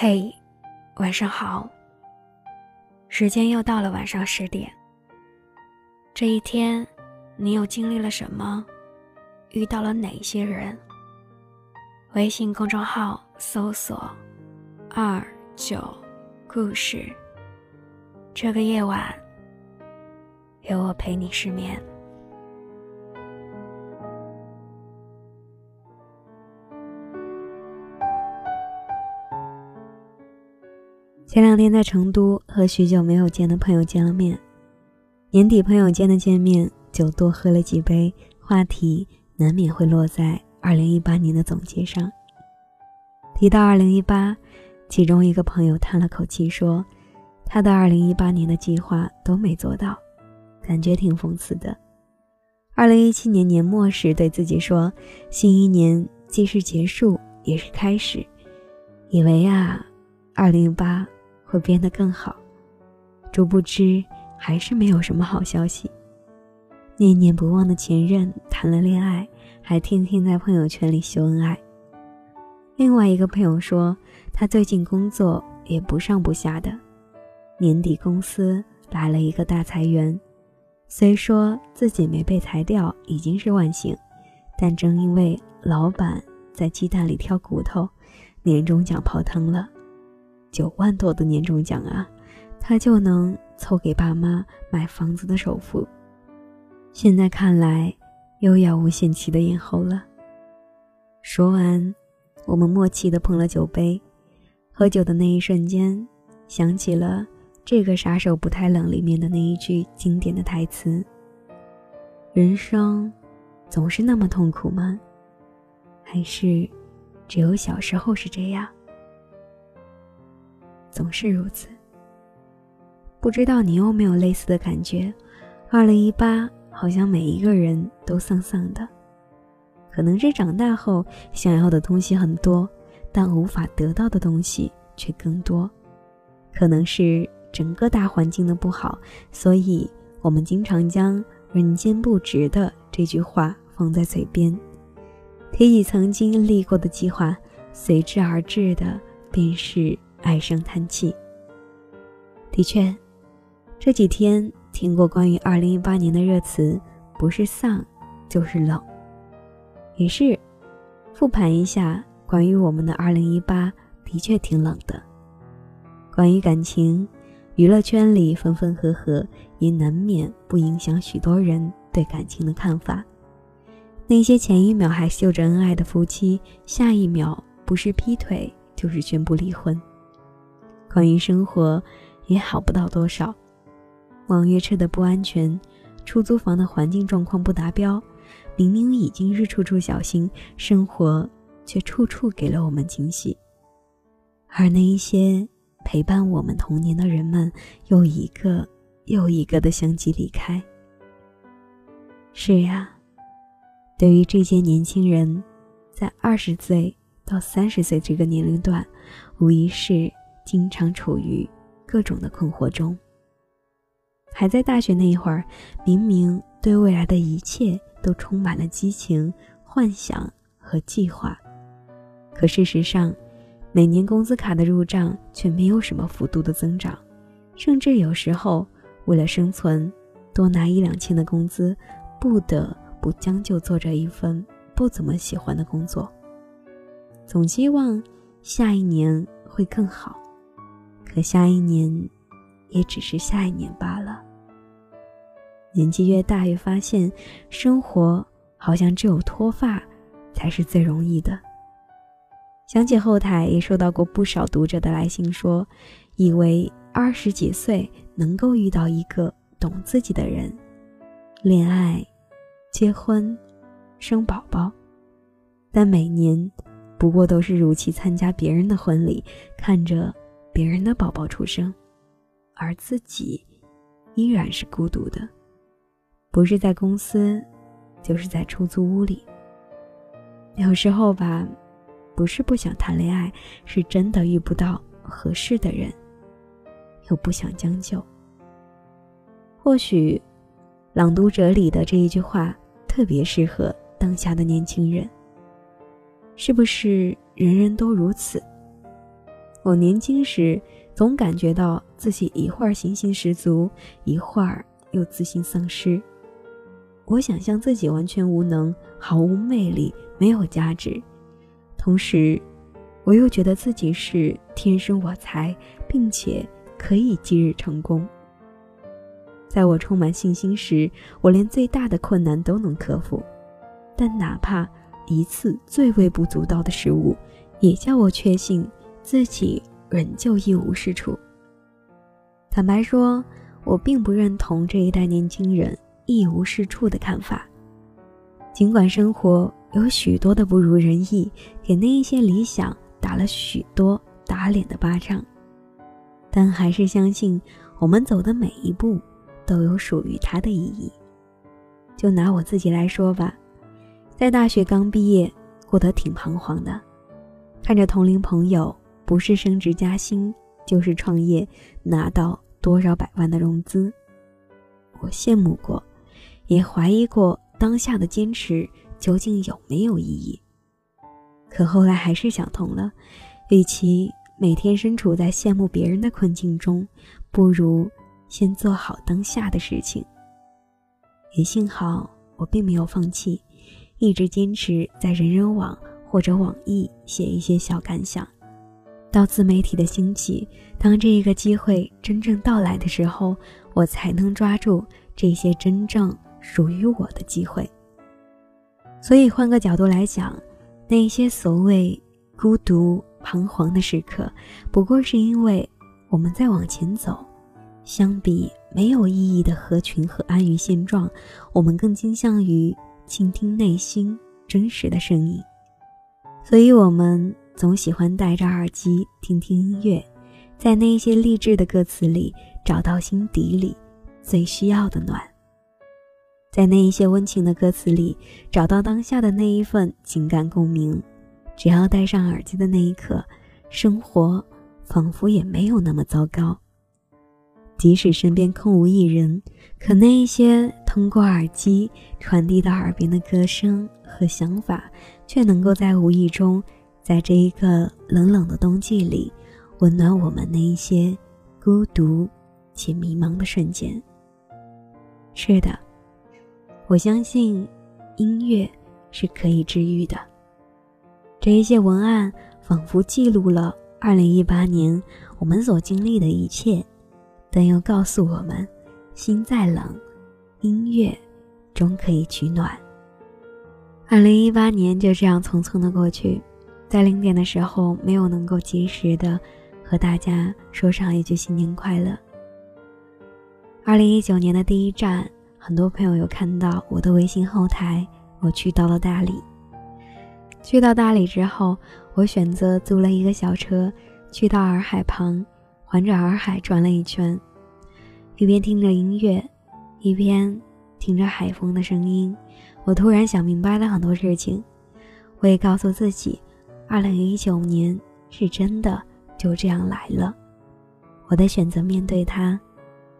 嘿，晚上好。时间又到了晚上十点。这一天，你又经历了什么？遇到了哪些人？微信公众号搜索“二九故事”。这个夜晚，有我陪你失眠。前两天在成都和许久没有见的朋友见了面，年底朋友间的见面就多喝了几杯，话题难免会落在二零一八年的总结上。提到二零一八，其中一个朋友叹了口气说：“他的二零一八年的计划都没做到，感觉挺讽刺的。”二零一七年年末时对自己说：“新一年既是结束也是开始。”以为啊，二零一八。会变得更好，殊不知还是没有什么好消息。念念不忘的前任谈了恋爱，还天天在朋友圈里秀恩爱。另外一个朋友说，他最近工作也不上不下的，年底公司来了一个大裁员，虽说自己没被裁掉已经是万幸，但正因为老板在鸡蛋里挑骨头，年终奖泡汤了。九万多的年终奖啊，他就能凑给爸妈买房子的首付。现在看来，又要无限期的延后了。说完，我们默契的碰了酒杯。喝酒的那一瞬间，想起了《这个杀手不太冷》里面的那一句经典的台词：“人生，总是那么痛苦吗？还是，只有小时候是这样？”总是如此。不知道你有没有类似的感觉？二零一八好像每一个人都丧丧的，可能是长大后想要的东西很多，但无法得到的东西却更多；可能是整个大环境的不好，所以我们经常将“人间不值”的这句话放在嘴边，提起曾经立过的计划，随之而至的便是。唉声叹气。的确，这几天听过关于二零一八年的热词，不是丧，就是冷。于是，复盘一下关于我们的二零一八，的确挺冷的。关于感情，娱乐圈里分分合合，也难免不影响许多人对感情的看法。那些前一秒还秀着恩爱的夫妻，下一秒不是劈腿，就是宣布离婚。关于生活，也好不到多少。网约车的不安全，出租房的环境状况不达标，明明已经是处处小心，生活却处处给了我们惊喜。而那一些陪伴我们童年的人们，又一个又一个的相继离开。是呀，对于这些年轻人，在二十岁到三十岁这个年龄段，无疑是。经常处于各种的困惑中。还在大学那一会儿，明明对未来的一切都充满了激情、幻想和计划，可事实上，每年工资卡的入账却没有什么幅度的增长，甚至有时候为了生存，多拿一两千的工资，不得不将就做着一份不怎么喜欢的工作，总希望下一年会更好。可下一年，也只是下一年罢了。年纪越大，越发现生活好像只有脱发才是最容易的。想起后台也收到过不少读者的来信，说以为二十几岁能够遇到一个懂自己的人，恋爱、结婚、生宝宝，但每年不过都是如期参加别人的婚礼，看着。别人的宝宝出生，而自己依然是孤独的，不是在公司，就是在出租屋里。有时候吧，不是不想谈恋爱，是真的遇不到合适的人，又不想将就。或许，《朗读者》里的这一句话特别适合当下的年轻人。是不是人人都如此？我年轻时总感觉到自己一会儿信心十足，一会儿又自信丧失。我想象自己完全无能，毫无魅力，没有价值。同时，我又觉得自己是天生我材，并且可以今日成功。在我充满信心时，我连最大的困难都能克服。但哪怕一次最微不足道的失误，也叫我确信自己仍旧一无是处。坦白说，我并不认同这一代年轻人。一无是处的看法。尽管生活有许多的不如人意，给那一些理想打了许多打脸的巴掌，但还是相信我们走的每一步都有属于它的意义。就拿我自己来说吧，在大学刚毕业，过得挺彷徨的，看着同龄朋友不是升职加薪，就是创业，拿到多少百万的融资，我羡慕过。也怀疑过当下的坚持究竟有没有意义，可后来还是想通了，与其每天身处在羡慕别人的困境中，不如先做好当下的事情。也幸好我并没有放弃，一直坚持在人人网或者网易写一些小感想。到自媒体的兴起，当这一个机会真正到来的时候，我才能抓住这些真正。属于我的机会。所以换个角度来讲，那些所谓孤独、彷徨的时刻，不过是因为我们在往前走。相比没有意义的合群和安于现状，我们更倾向于倾听内心真实的声音。所以，我们总喜欢戴着耳机听听音乐，在那些励志的歌词里找到心底里最需要的暖。在那一些温情的歌词里，找到当下的那一份情感共鸣。只要戴上耳机的那一刻，生活仿佛也没有那么糟糕。即使身边空无一人，可那一些通过耳机传递到耳边的歌声和想法，却能够在无意中，在这一个冷冷的冬季里，温暖我们那一些孤独且迷茫的瞬间。是的。我相信，音乐是可以治愈的。这一些文案仿佛记录了二零一八年我们所经历的一切，但又告诉我们：心再冷，音乐终可以取暖。二零一八年就这样匆匆的过去，在零点的时候没有能够及时的和大家说上一句新年快乐。二零一九年的第一站。很多朋友有看到我的微信后台，我去到了大理。去到大理之后，我选择租了一个小车，去到洱海旁，环着洱海转了一圈，一边听着音乐，一边听着海风的声音。我突然想明白了很多事情，我也告诉自己，二零一九年是真的就这样来了。我的选择面对它，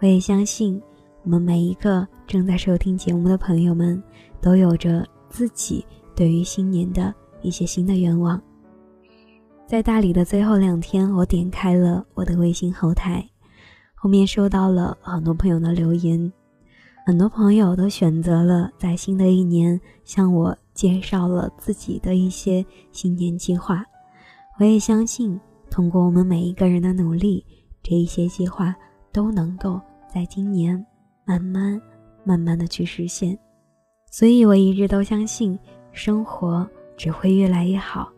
我也相信。我们每一个正在收听节目的朋友们，都有着自己对于新年的一些新的愿望。在大理的最后两天，我点开了我的微信后台，后面收到了很多朋友的留言，很多朋友都选择了在新的一年向我介绍了自己的一些新年计划。我也相信，通过我们每一个人的努力，这一些计划都能够在今年。慢慢、慢慢的去实现，所以我一直都相信生活只会越来越好。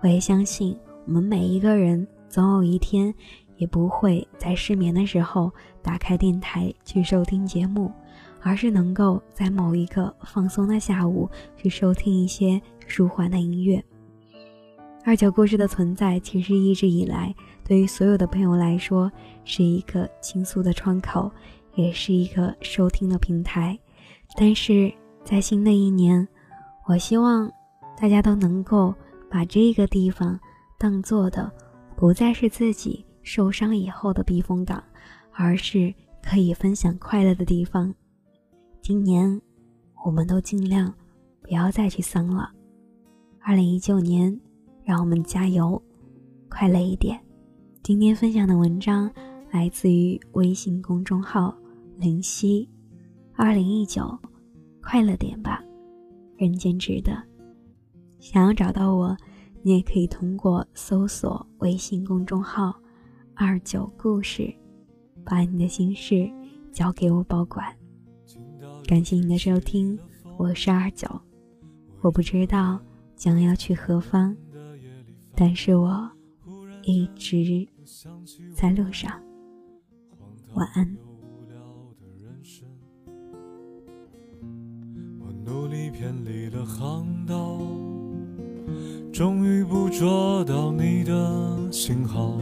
我也相信我们每一个人总有一天也不会在失眠的时候打开电台去收听节目，而是能够在某一个放松的下午去收听一些舒缓的音乐。二九故事的存在，其实一直以来对于所有的朋友来说是一个倾诉的窗口。也是一个收听的平台，但是在新的一年，我希望大家都能够把这个地方当做的不再是自己受伤以后的避风港，而是可以分享快乐的地方。今年，我们都尽量不要再去丧了。二零一九年，让我们加油，快乐一点。今天分享的文章来自于微信公众号“灵犀”，二零一九，快乐点吧，人间值得。想要找到我，你也可以通过搜索微信公众号“二九故事”，把你的心事交给我保管。感谢你的收听，我是二九。我不知道将要去何方，但是我一直。在路上，晚安。我努力偏离了航道，终于捕捉到你的信号。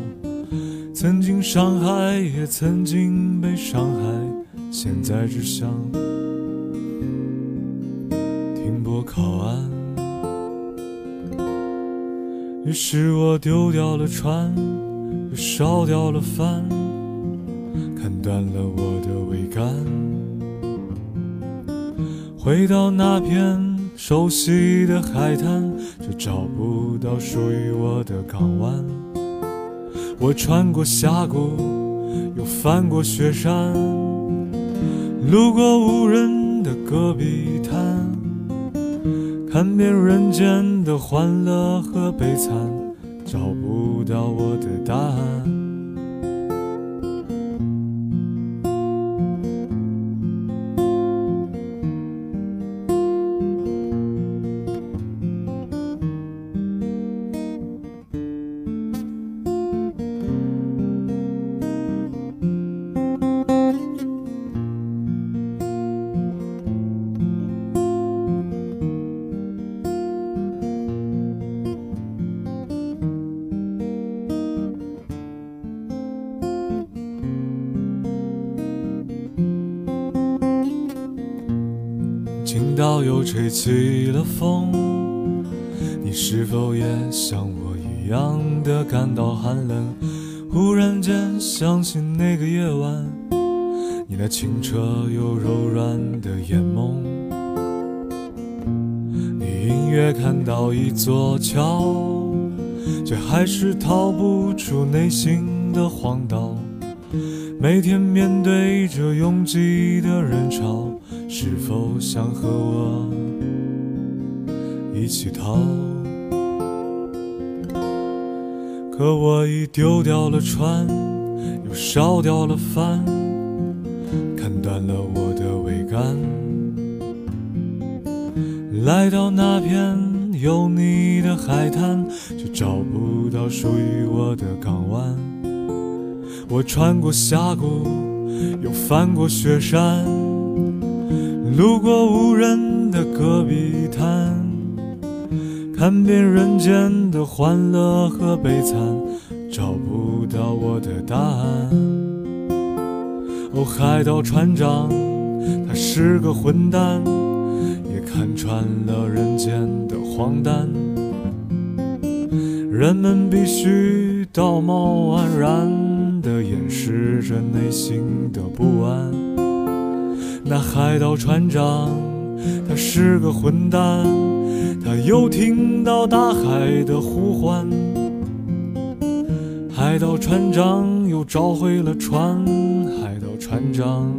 曾经伤害，也曾经被伤害，现在只想于是我丢掉了船。又烧掉了帆，砍断了我的桅杆，回到那片熟悉的海滩，却找不到属于我的港湾。我穿过峡谷，又翻过雪山，路过无人的戈壁滩，看遍人间的欢乐和悲惨。找不到我的答案。到又吹起了风，你是否也像我一样的感到寒冷？忽然间想起那个夜晚，你那清澈又柔软的眼眸，你隐约看到一座桥，却还是逃不出内心的荒岛。每天面对着拥挤的人潮。是否想和我一起逃？可我已丢掉了船，又烧掉了帆，砍断了我的桅杆。来到那片有你的海滩，却找不到属于我的港湾。我穿过峡谷，又翻过雪山。路过无人的戈壁滩，看遍人间的欢乐和悲惨，找不到我的答案。哦，海盗船长，他是个混蛋，也看穿了人间的荒诞。人们必须道貌岸然地掩饰着内心的不安。那海盗船长，他是个混蛋，他又听到大海的呼唤。海盗船长又找回了船，海盗船长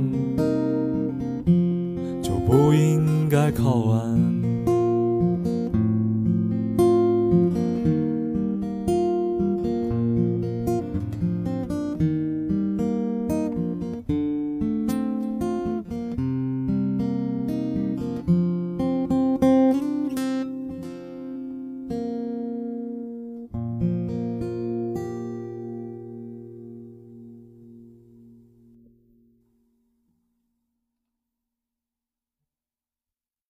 就不应该靠岸。